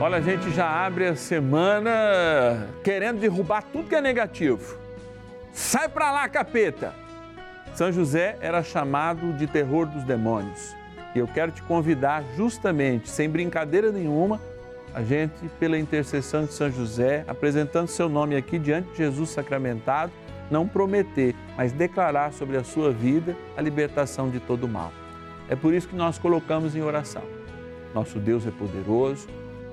Olha, a gente já abre a semana querendo derrubar tudo que é negativo. Sai pra lá, capeta! São José era chamado de terror dos demônios. E eu quero te convidar justamente, sem brincadeira nenhuma, a gente, pela intercessão de São José, apresentando seu nome aqui diante de Jesus sacramentado, não prometer, mas declarar sobre a sua vida a libertação de todo mal. É por isso que nós colocamos em oração. Nosso Deus é poderoso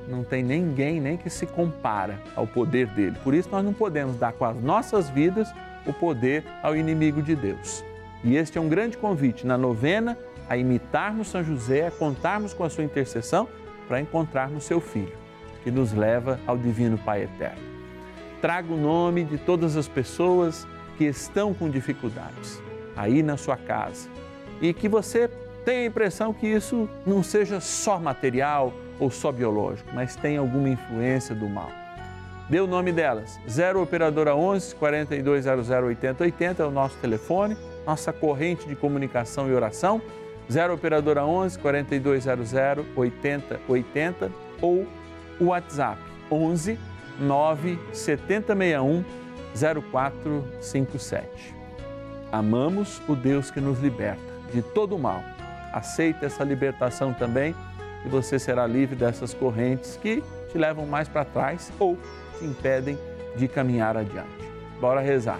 não tem ninguém nem que se compara ao poder dele. Por isso nós não podemos dar com as nossas vidas o poder ao inimigo de Deus. E este é um grande convite na novena a imitarmos São José, a contarmos com a sua intercessão para encontrarmos seu filho, que nos leva ao divino Pai eterno. Traga o nome de todas as pessoas que estão com dificuldades aí na sua casa e que você tenha a impressão que isso não seja só material, ou só biológico, mas tem alguma influência do mal. Dê o nome delas. 0 Operadora 11 4200 8080 é o nosso telefone, nossa corrente de comunicação e oração. 0 Operadora 11 4200 8080 ou o WhatsApp 11 9 7061 0457. Amamos o Deus que nos liberta de todo o mal. Aceita essa libertação também e você será livre dessas correntes que te levam mais para trás ou te impedem de caminhar adiante. Bora rezar.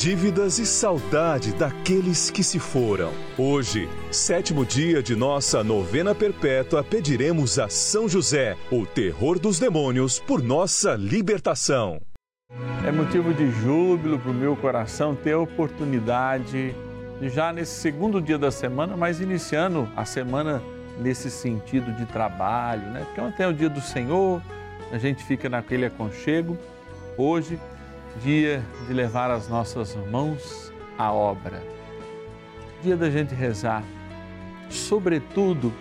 dívidas e saudade daqueles que se foram. Hoje, sétimo dia de nossa novena perpétua, pediremos a São José, o terror dos demônios, por nossa libertação. É motivo de júbilo para o meu coração ter a oportunidade de, já nesse segundo dia da semana, mas iniciando a semana nesse sentido de trabalho, né? Porque ontem é o dia do Senhor, a gente fica naquele aconchego. Hoje, dia de levar as nossas mãos à obra, dia da gente rezar, sobretudo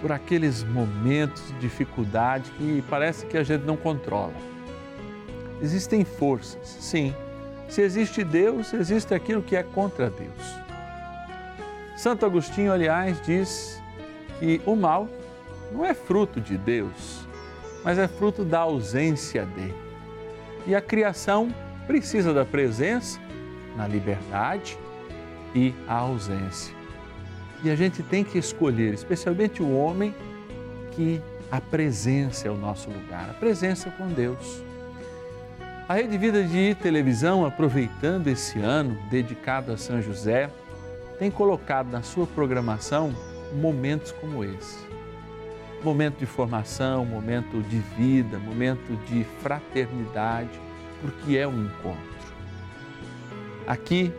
por aqueles momentos de dificuldade que parece que a gente não controla. Existem forças, sim. Se existe Deus, existe aquilo que é contra Deus. Santo Agostinho, aliás, diz que o mal não é fruto de Deus, mas é fruto da ausência dele. E a criação precisa da presença na liberdade e a ausência. E a gente tem que escolher, especialmente o homem, que a presença é o nosso lugar, a presença com Deus. A Rede Vida de Televisão, aproveitando esse ano dedicado a São José, tem colocado na sua programação momentos como esse momento de formação, momento de vida, momento de fraternidade, porque é um encontro. Aqui,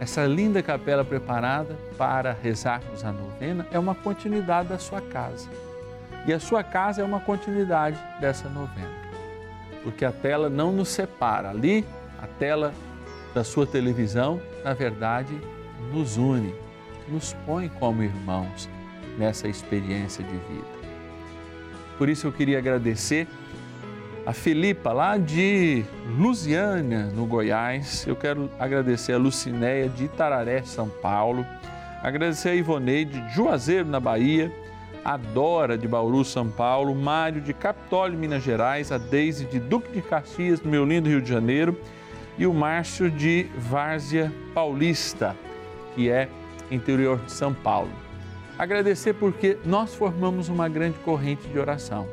essa linda capela preparada para rezarmos a novena é uma continuidade da sua casa. E a sua casa é uma continuidade dessa novena. porque a tela não nos separa. Ali, a tela da sua televisão, na verdade, nos une, nos põe como irmãos nessa experiência de vida. Por isso eu queria agradecer a Filipa, lá de Lusiânia, no Goiás. Eu quero agradecer a Lucinéia de Itararé, São Paulo. Agradecer a Ivoneide de Juazeiro, na Bahia. A Dora de Bauru, São Paulo. Mário de Capitólio, Minas Gerais. A Deise de Duque de Caxias, no meu lindo Rio de Janeiro. E o Márcio de Várzea Paulista, que é interior de São Paulo. Agradecer porque nós formamos uma grande corrente de oração.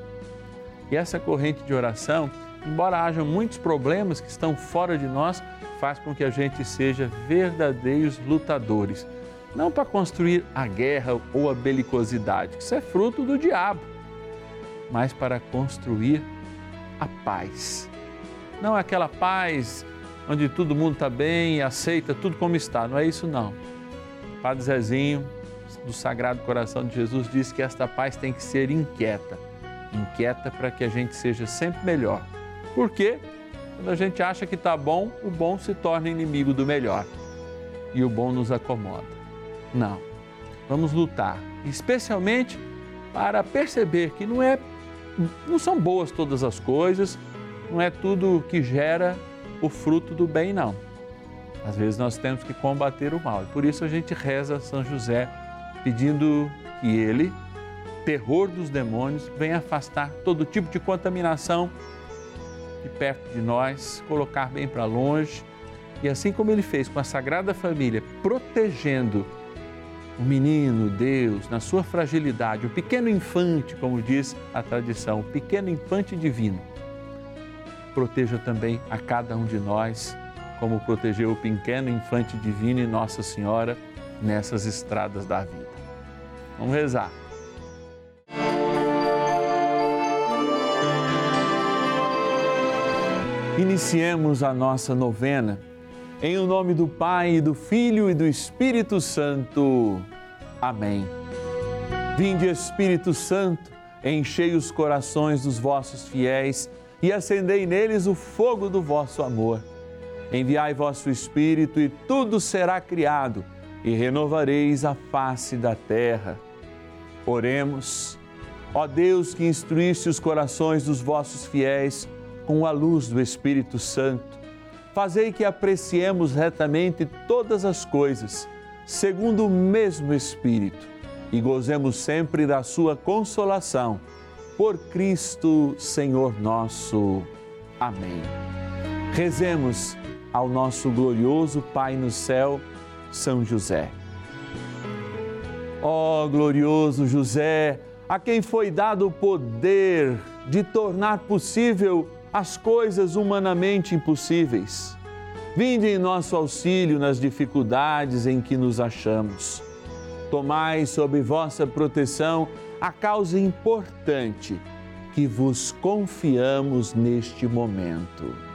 E essa corrente de oração, embora haja muitos problemas que estão fora de nós, faz com que a gente seja verdadeiros lutadores. Não para construir a guerra ou a belicosidade, que isso é fruto do diabo, mas para construir a paz. Não aquela paz onde todo mundo está bem e aceita tudo como está, não é isso não. Padre Zezinho, do Sagrado Coração de Jesus diz que esta paz tem que ser inquieta, inquieta para que a gente seja sempre melhor. Por quê? Quando a gente acha que está bom, o bom se torna inimigo do melhor e o bom nos acomoda. Não, vamos lutar, especialmente para perceber que não é, não são boas todas as coisas, não é tudo que gera o fruto do bem, não. Às vezes nós temos que combater o mal e por isso a gente reza São José pedindo que ele, terror dos demônios, venha afastar todo tipo de contaminação de perto de nós, colocar bem para longe. E assim como ele fez com a Sagrada Família, protegendo o menino, Deus, na sua fragilidade, o pequeno infante, como diz a tradição, o pequeno infante divino, proteja também a cada um de nós, como protegeu o pequeno infante divino e Nossa Senhora nessas estradas da vida. Vamos rezar. Iniciemos a nossa novena. Em o nome do Pai, do Filho e do Espírito Santo. Amém. Vinde, Espírito Santo, enchei os corações dos vossos fiéis e acendei neles o fogo do vosso amor. Enviai vosso Espírito e tudo será criado e renovareis a face da terra. Oremos. Ó Deus que instruísse os corações dos vossos fiéis com a luz do Espírito Santo, fazei que apreciemos retamente todas as coisas, segundo o mesmo Espírito, e gozemos sempre da sua consolação. Por Cristo, Senhor nosso. Amém. Rezemos ao nosso glorioso Pai no céu, São José. Ó oh, glorioso José, a quem foi dado o poder de tornar possível as coisas humanamente impossíveis. Vinde em nosso auxílio nas dificuldades em que nos achamos. Tomai sob vossa proteção a causa importante que vos confiamos neste momento.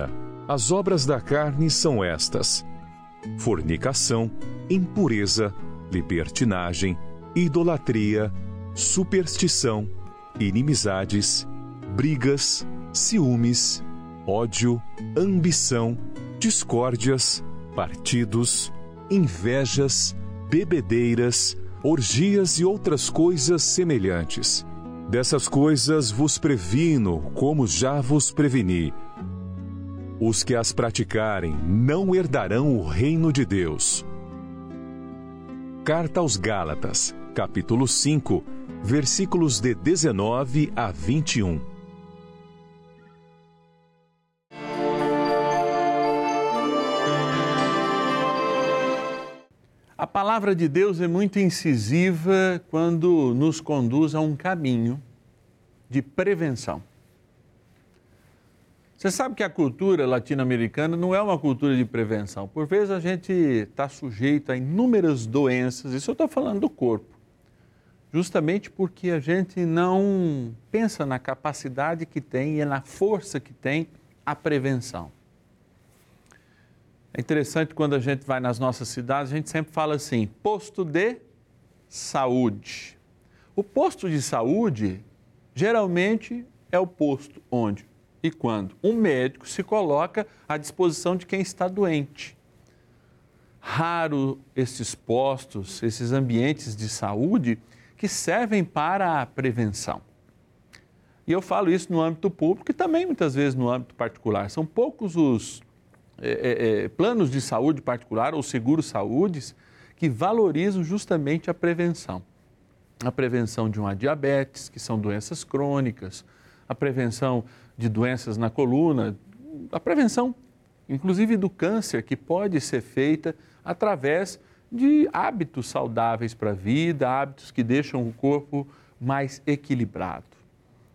Ora, as obras da carne são estas: fornicação, impureza, libertinagem, idolatria, superstição, inimizades, brigas, ciúmes, ódio, ambição, discórdias, partidos, invejas, bebedeiras, orgias e outras coisas semelhantes. Dessas coisas vos previno, como já vos preveni. Os que as praticarem não herdarão o reino de Deus. Carta aos Gálatas, capítulo 5, versículos de 19 a 21. A palavra de Deus é muito incisiva quando nos conduz a um caminho de prevenção. Você sabe que a cultura latino-americana não é uma cultura de prevenção. Por vezes a gente está sujeito a inúmeras doenças, isso eu estou falando do corpo, justamente porque a gente não pensa na capacidade que tem e na força que tem a prevenção. É interessante quando a gente vai nas nossas cidades, a gente sempre fala assim: posto de saúde. O posto de saúde geralmente é o posto onde e quando um médico se coloca à disposição de quem está doente. Raro esses postos, esses ambientes de saúde que servem para a prevenção. E eu falo isso no âmbito público e também muitas vezes no âmbito particular. São poucos os é, é, planos de saúde particular ou seguros saúdes que valorizam justamente a prevenção. A prevenção de uma diabetes, que são doenças crônicas, a prevenção de doenças na coluna, a prevenção, inclusive do câncer, que pode ser feita através de hábitos saudáveis para a vida, hábitos que deixam o corpo mais equilibrado.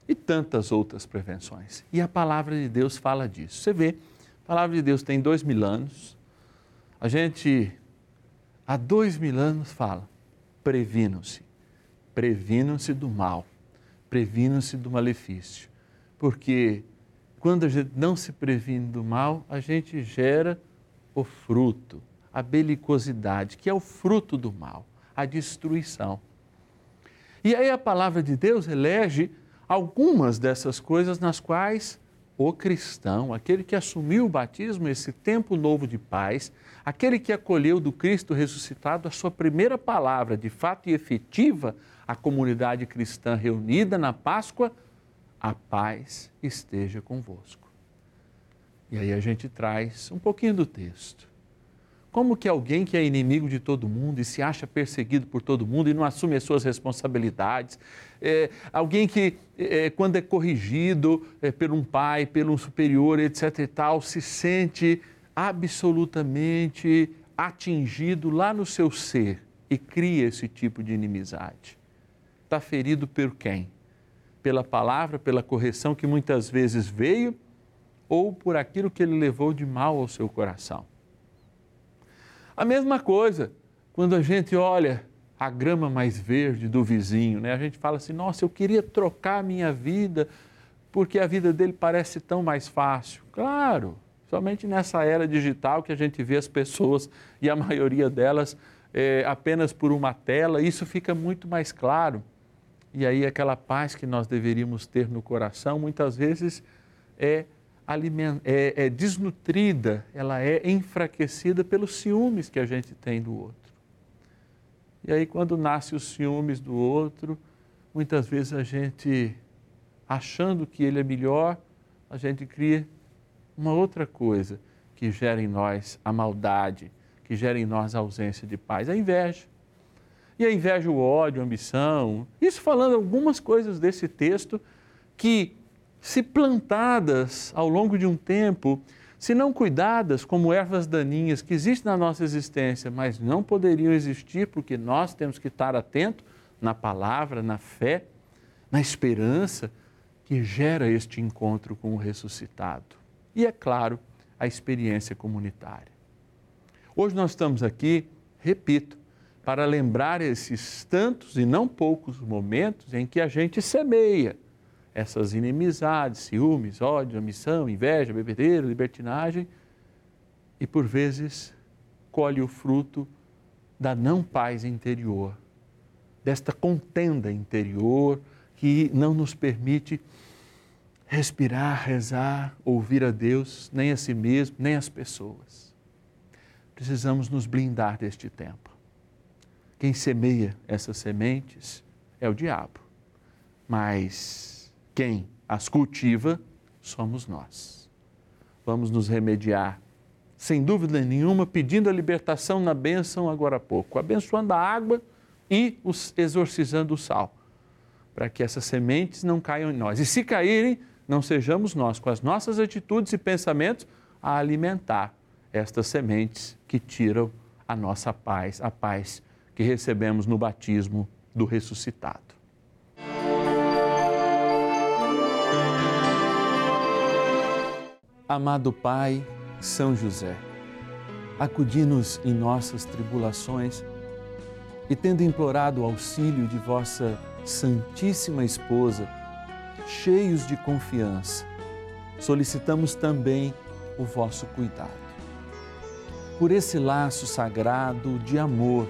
E tantas outras prevenções. E a palavra de Deus fala disso. Você vê a palavra de Deus tem dois mil anos. A gente, há dois mil anos, fala: previnam-se, previnam-se do mal, previnam-se do malefício. Porque quando a gente não se previne do mal, a gente gera o fruto, a belicosidade, que é o fruto do mal, a destruição. E aí a palavra de Deus elege algumas dessas coisas nas quais o cristão, aquele que assumiu o batismo, esse tempo novo de paz, aquele que acolheu do Cristo ressuscitado a sua primeira palavra, de fato e efetiva, a comunidade cristã reunida na Páscoa, a paz esteja convosco. E aí a gente traz um pouquinho do texto. Como que alguém que é inimigo de todo mundo e se acha perseguido por todo mundo e não assume as suas responsabilidades, é, alguém que, é, quando é corrigido é, por um pai, por um superior, etc. e tal, se sente absolutamente atingido lá no seu ser e cria esse tipo de inimizade. Está ferido por quem? Pela palavra, pela correção que muitas vezes veio ou por aquilo que ele levou de mal ao seu coração. A mesma coisa quando a gente olha a grama mais verde do vizinho, né? A gente fala assim: nossa, eu queria trocar a minha vida porque a vida dele parece tão mais fácil. Claro, somente nessa era digital que a gente vê as pessoas e a maioria delas é, apenas por uma tela, isso fica muito mais claro. E aí aquela paz que nós deveríamos ter no coração muitas vezes é é, é desnutrida, ela é enfraquecida pelos ciúmes que a gente tem do outro. E aí, quando nasce os ciúmes do outro, muitas vezes a gente, achando que ele é melhor, a gente cria uma outra coisa que gera em nós a maldade, que gera em nós a ausência de paz, a inveja. E a inveja, o ódio, a ambição. Isso falando algumas coisas desse texto que se plantadas ao longo de um tempo, se não cuidadas como ervas daninhas que existem na nossa existência, mas não poderiam existir porque nós temos que estar atento na palavra, na fé, na esperança que gera este encontro com o ressuscitado. E é claro, a experiência comunitária. Hoje nós estamos aqui, repito, para lembrar esses tantos e não poucos momentos em que a gente semeia essas inimizades, ciúmes, ódio, ambição, inveja, bebedeira, libertinagem e por vezes colhe o fruto da não paz interior, desta contenda interior que não nos permite respirar, rezar, ouvir a Deus, nem a si mesmo, nem as pessoas. Precisamos nos blindar deste tempo. Quem semeia essas sementes é o diabo, mas quem as cultiva somos nós. Vamos nos remediar, sem dúvida nenhuma, pedindo a libertação na bênção agora há pouco, abençoando a água e os, exorcizando o sal, para que essas sementes não caiam em nós. E se caírem, não sejamos nós, com as nossas atitudes e pensamentos, a alimentar estas sementes que tiram a nossa paz, a paz que recebemos no batismo do ressuscitado. Amado Pai, São José, acudi-nos em nossas tribulações e, tendo implorado o auxílio de vossa Santíssima Esposa, cheios de confiança, solicitamos também o vosso cuidado. Por esse laço sagrado de amor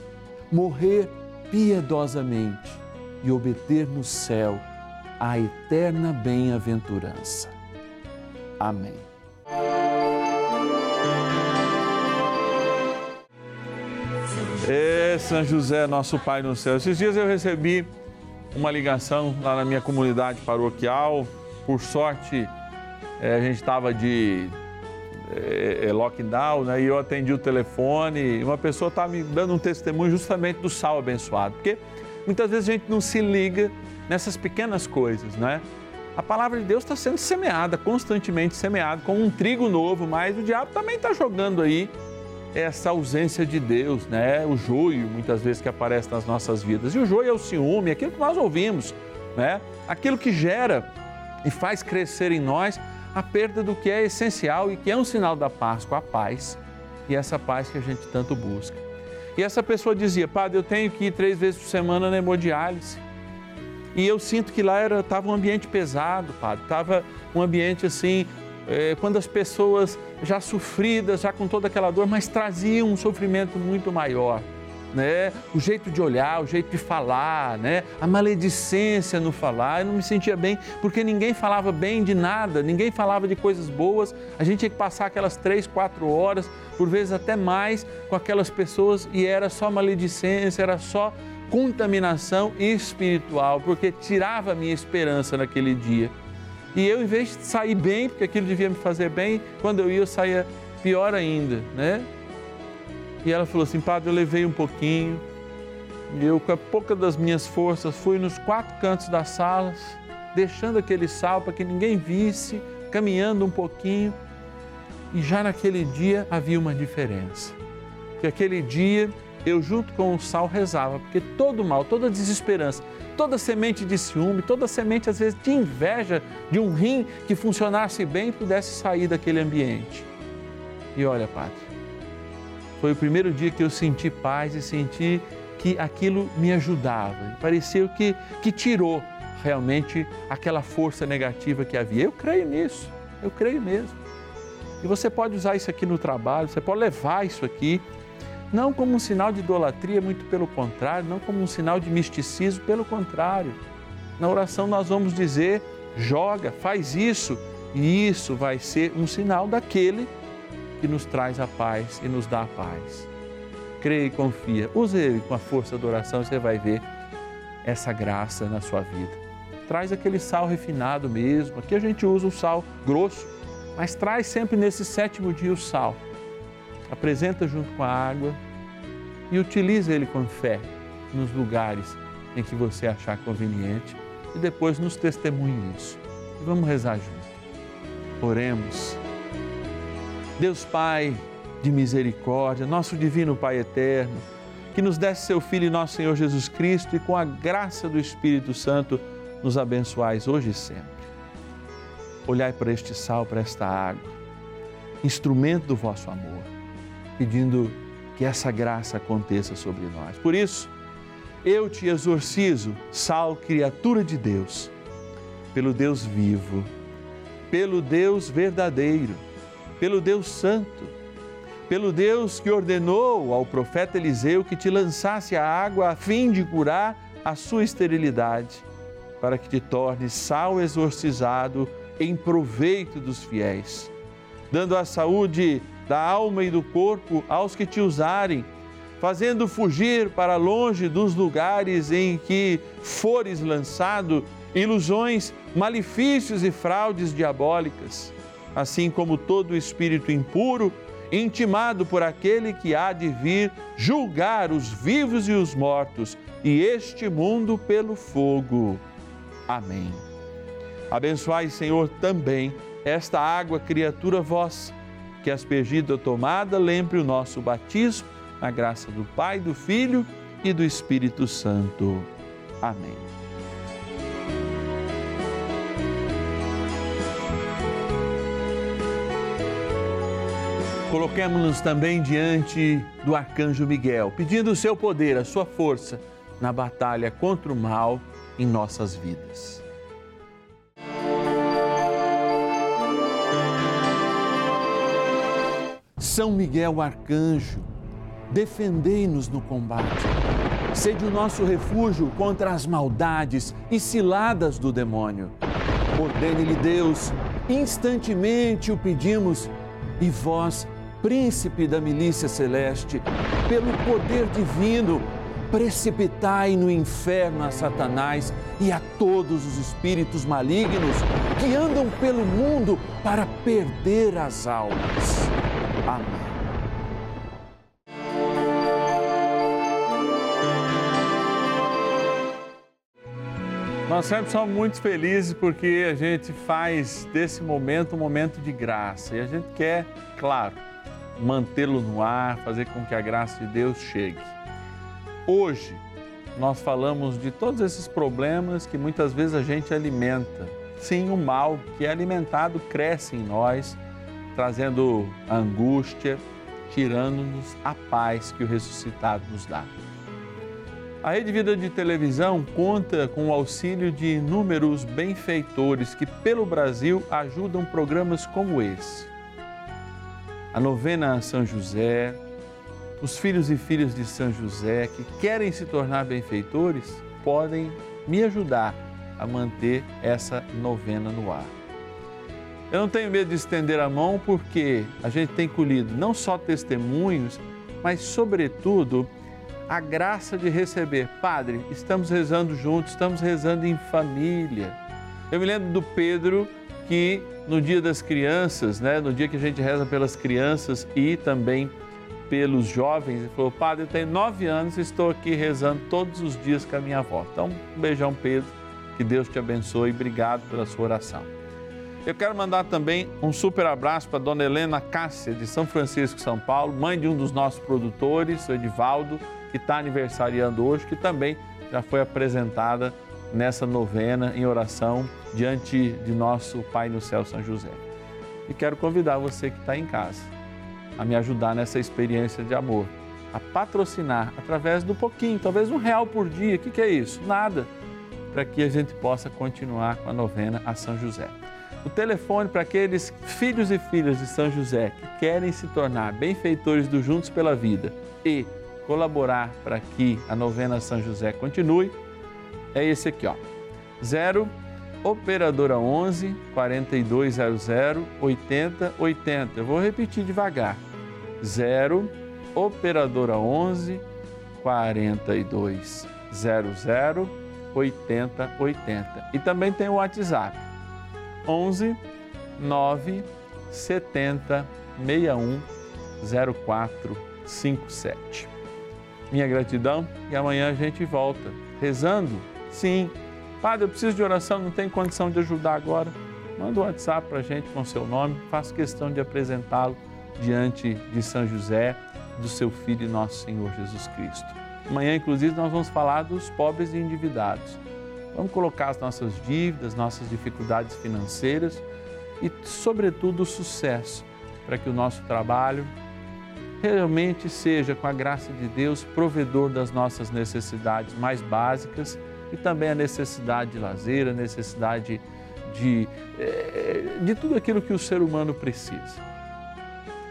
morrer piedosamente e obter no céu a eterna bem-aventurança. Amém. É, São José, nosso Pai no céu. Esses dias eu recebi uma ligação lá na minha comunidade paroquial por sorte, é, a gente estava de é, é, lockdown, né? E eu atendi o telefone e uma pessoa estava me dando um testemunho justamente do sal abençoado. Porque muitas vezes a gente não se liga nessas pequenas coisas, né? A palavra de Deus está sendo semeada, constantemente semeada, com um trigo novo, mas o diabo também está jogando aí essa ausência de Deus, né? O joio, muitas vezes, que aparece nas nossas vidas. E o joio é o ciúme, aquilo que nós ouvimos, né? Aquilo que gera e faz crescer em nós a perda do que é essencial e que é um sinal da Páscoa, a paz. E essa paz que a gente tanto busca. E essa pessoa dizia, Padre, eu tenho que ir três vezes por semana na hemodiálise. E eu sinto que lá estava um ambiente pesado, Padre. Estava um ambiente assim, é, quando as pessoas já sofridas, já com toda aquela dor, mas traziam um sofrimento muito maior né? O jeito de olhar, o jeito de falar, né? A maledicência no falar. Eu não me sentia bem porque ninguém falava bem de nada, ninguém falava de coisas boas. A gente tinha que passar aquelas três, quatro horas, por vezes até mais, com aquelas pessoas e era só maledicência, era só contaminação espiritual, porque tirava a minha esperança naquele dia. E eu, em vez de sair bem, porque aquilo devia me fazer bem, quando eu ia, eu saía pior ainda, né? E ela falou assim: Padre, eu levei um pouquinho. E eu, com a pouca das minhas forças, fui nos quatro cantos das salas, deixando aquele sal para que ninguém visse, caminhando um pouquinho. E já naquele dia havia uma diferença. Que aquele dia eu, junto com o sal, rezava, porque todo mal, toda desesperança, toda semente de ciúme, toda semente, às vezes, de inveja de um rim que funcionasse bem, pudesse sair daquele ambiente. E olha, Padre, foi o primeiro dia que eu senti paz e senti que aquilo me ajudava. Pareceu que, que tirou realmente aquela força negativa que havia. Eu creio nisso, eu creio mesmo. E você pode usar isso aqui no trabalho, você pode levar isso aqui Não como um sinal de idolatria, muito pelo contrário, não como um sinal de misticismo, pelo contrário. Na oração nós vamos dizer: joga, faz isso, e isso vai ser um sinal daquele que nos traz a paz e nos dá a paz. Creia e confia. Use ele com a força da oração e você vai ver essa graça na sua vida. Traz aquele sal refinado mesmo. Aqui a gente usa o sal grosso, mas traz sempre nesse sétimo dia o sal. Apresenta junto com a água e utiliza ele com fé nos lugares em que você achar conveniente e depois nos testemunhe isso. Vamos rezar junto. Oremos. Deus Pai de misericórdia, nosso divino Pai eterno, que nos desse seu Filho nosso Senhor Jesus Cristo e com a graça do Espírito Santo nos abençoais hoje e sempre. Olhai para este sal, para esta água, instrumento do vosso amor, pedindo que essa graça aconteça sobre nós. Por isso, eu te exorcizo, sal, criatura de Deus, pelo Deus vivo, pelo Deus verdadeiro, pelo Deus santo, pelo Deus que ordenou ao profeta Eliseu que te lançasse a água a fim de curar a sua esterilidade, para que te tornes sal exorcizado em proveito dos fiéis, dando a saúde da alma e do corpo aos que te usarem, fazendo fugir para longe dos lugares em que fores lançado ilusões, malefícios e fraudes diabólicas assim como todo espírito impuro, intimado por aquele que há de vir julgar os vivos e os mortos, e este mundo pelo fogo. Amém. Abençoai, Senhor, também esta água, criatura vossa, que aspergida ou tomada lembre o nosso batismo, na graça do Pai, do Filho e do Espírito Santo. Amém. Coloquemos-nos também diante do arcanjo Miguel, pedindo o seu poder, a sua força na batalha contra o mal em nossas vidas. São Miguel arcanjo, defendei-nos no combate. Sede o nosso refúgio contra as maldades e ciladas do demônio. Ordene-lhe Deus, instantemente o pedimos, e vós príncipe da milícia celeste, pelo poder divino, precipitai no inferno a Satanás e a todos os espíritos malignos que andam pelo mundo para perder as almas. Amém. Nós sempre somos muito felizes porque a gente faz desse momento um momento de graça e a gente quer, claro, mantê-lo no ar, fazer com que a graça de Deus chegue. Hoje, nós falamos de todos esses problemas que muitas vezes a gente alimenta. Sim, o mal que é alimentado cresce em nós, trazendo angústia, tirando-nos a paz que o ressuscitado nos dá. A Rede Vida de Televisão conta com o auxílio de inúmeros benfeitores que, pelo Brasil, ajudam programas como esse a novena a São José, os filhos e filhas de São José que querem se tornar benfeitores podem me ajudar a manter essa novena no ar. Eu não tenho medo de estender a mão porque a gente tem colhido não só testemunhos, mas, sobretudo, a graça de receber. Padre, estamos rezando juntos, estamos rezando em família. Eu me lembro do Pedro que no Dia das Crianças, né, no dia que a gente reza pelas crianças e também pelos jovens, ele falou: Padre, eu tenho nove anos e estou aqui rezando todos os dias com a minha avó. Então, um beijão, Pedro, que Deus te abençoe e obrigado pela sua oração. Eu quero mandar também um super abraço para dona Helena Cássia, de São Francisco, São Paulo, mãe de um dos nossos produtores, o Edivaldo, que está aniversariando hoje, que também já foi apresentada nessa novena em oração diante de nosso Pai no céu, São José. E quero convidar você que está em casa a me ajudar nessa experiência de amor, a patrocinar através do pouquinho, talvez um real por dia. O que, que é isso? Nada, para que a gente possa continuar com a novena a São José. o telefone para aqueles filhos e filhas de São José que querem se tornar benfeitores do Juntos pela Vida e colaborar para que a novena São José continue, é esse aqui, ó. 0 operadora 11 4200 8080. Eu vou repetir devagar. 0 operadora 11 4200 8080. E também tem o WhatsApp 11 9 70 61 0457. Minha gratidão e amanhã a gente volta rezando. Sim. Padre, eu preciso de oração, não tenho condição de ajudar agora. Manda um WhatsApp para a gente com seu nome, faço questão de apresentá-lo diante de São José, do seu Filho e nosso Senhor Jesus Cristo. Amanhã, inclusive, nós vamos falar dos pobres e endividados. Vamos colocar as nossas dívidas, nossas dificuldades financeiras e, sobretudo, o sucesso para que o nosso trabalho realmente seja, com a graça de Deus, provedor das nossas necessidades mais básicas e também a necessidade de lazer, a necessidade de, eh, de tudo aquilo que o ser humano precisa.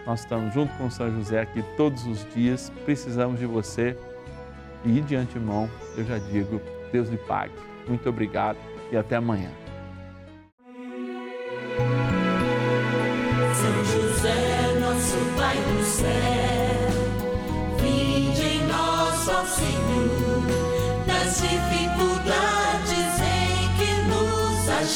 Nós estamos junto com São José aqui todos os dias, precisamos de você e de antemão eu já digo, Deus lhe pague. Muito obrigado e até amanhã.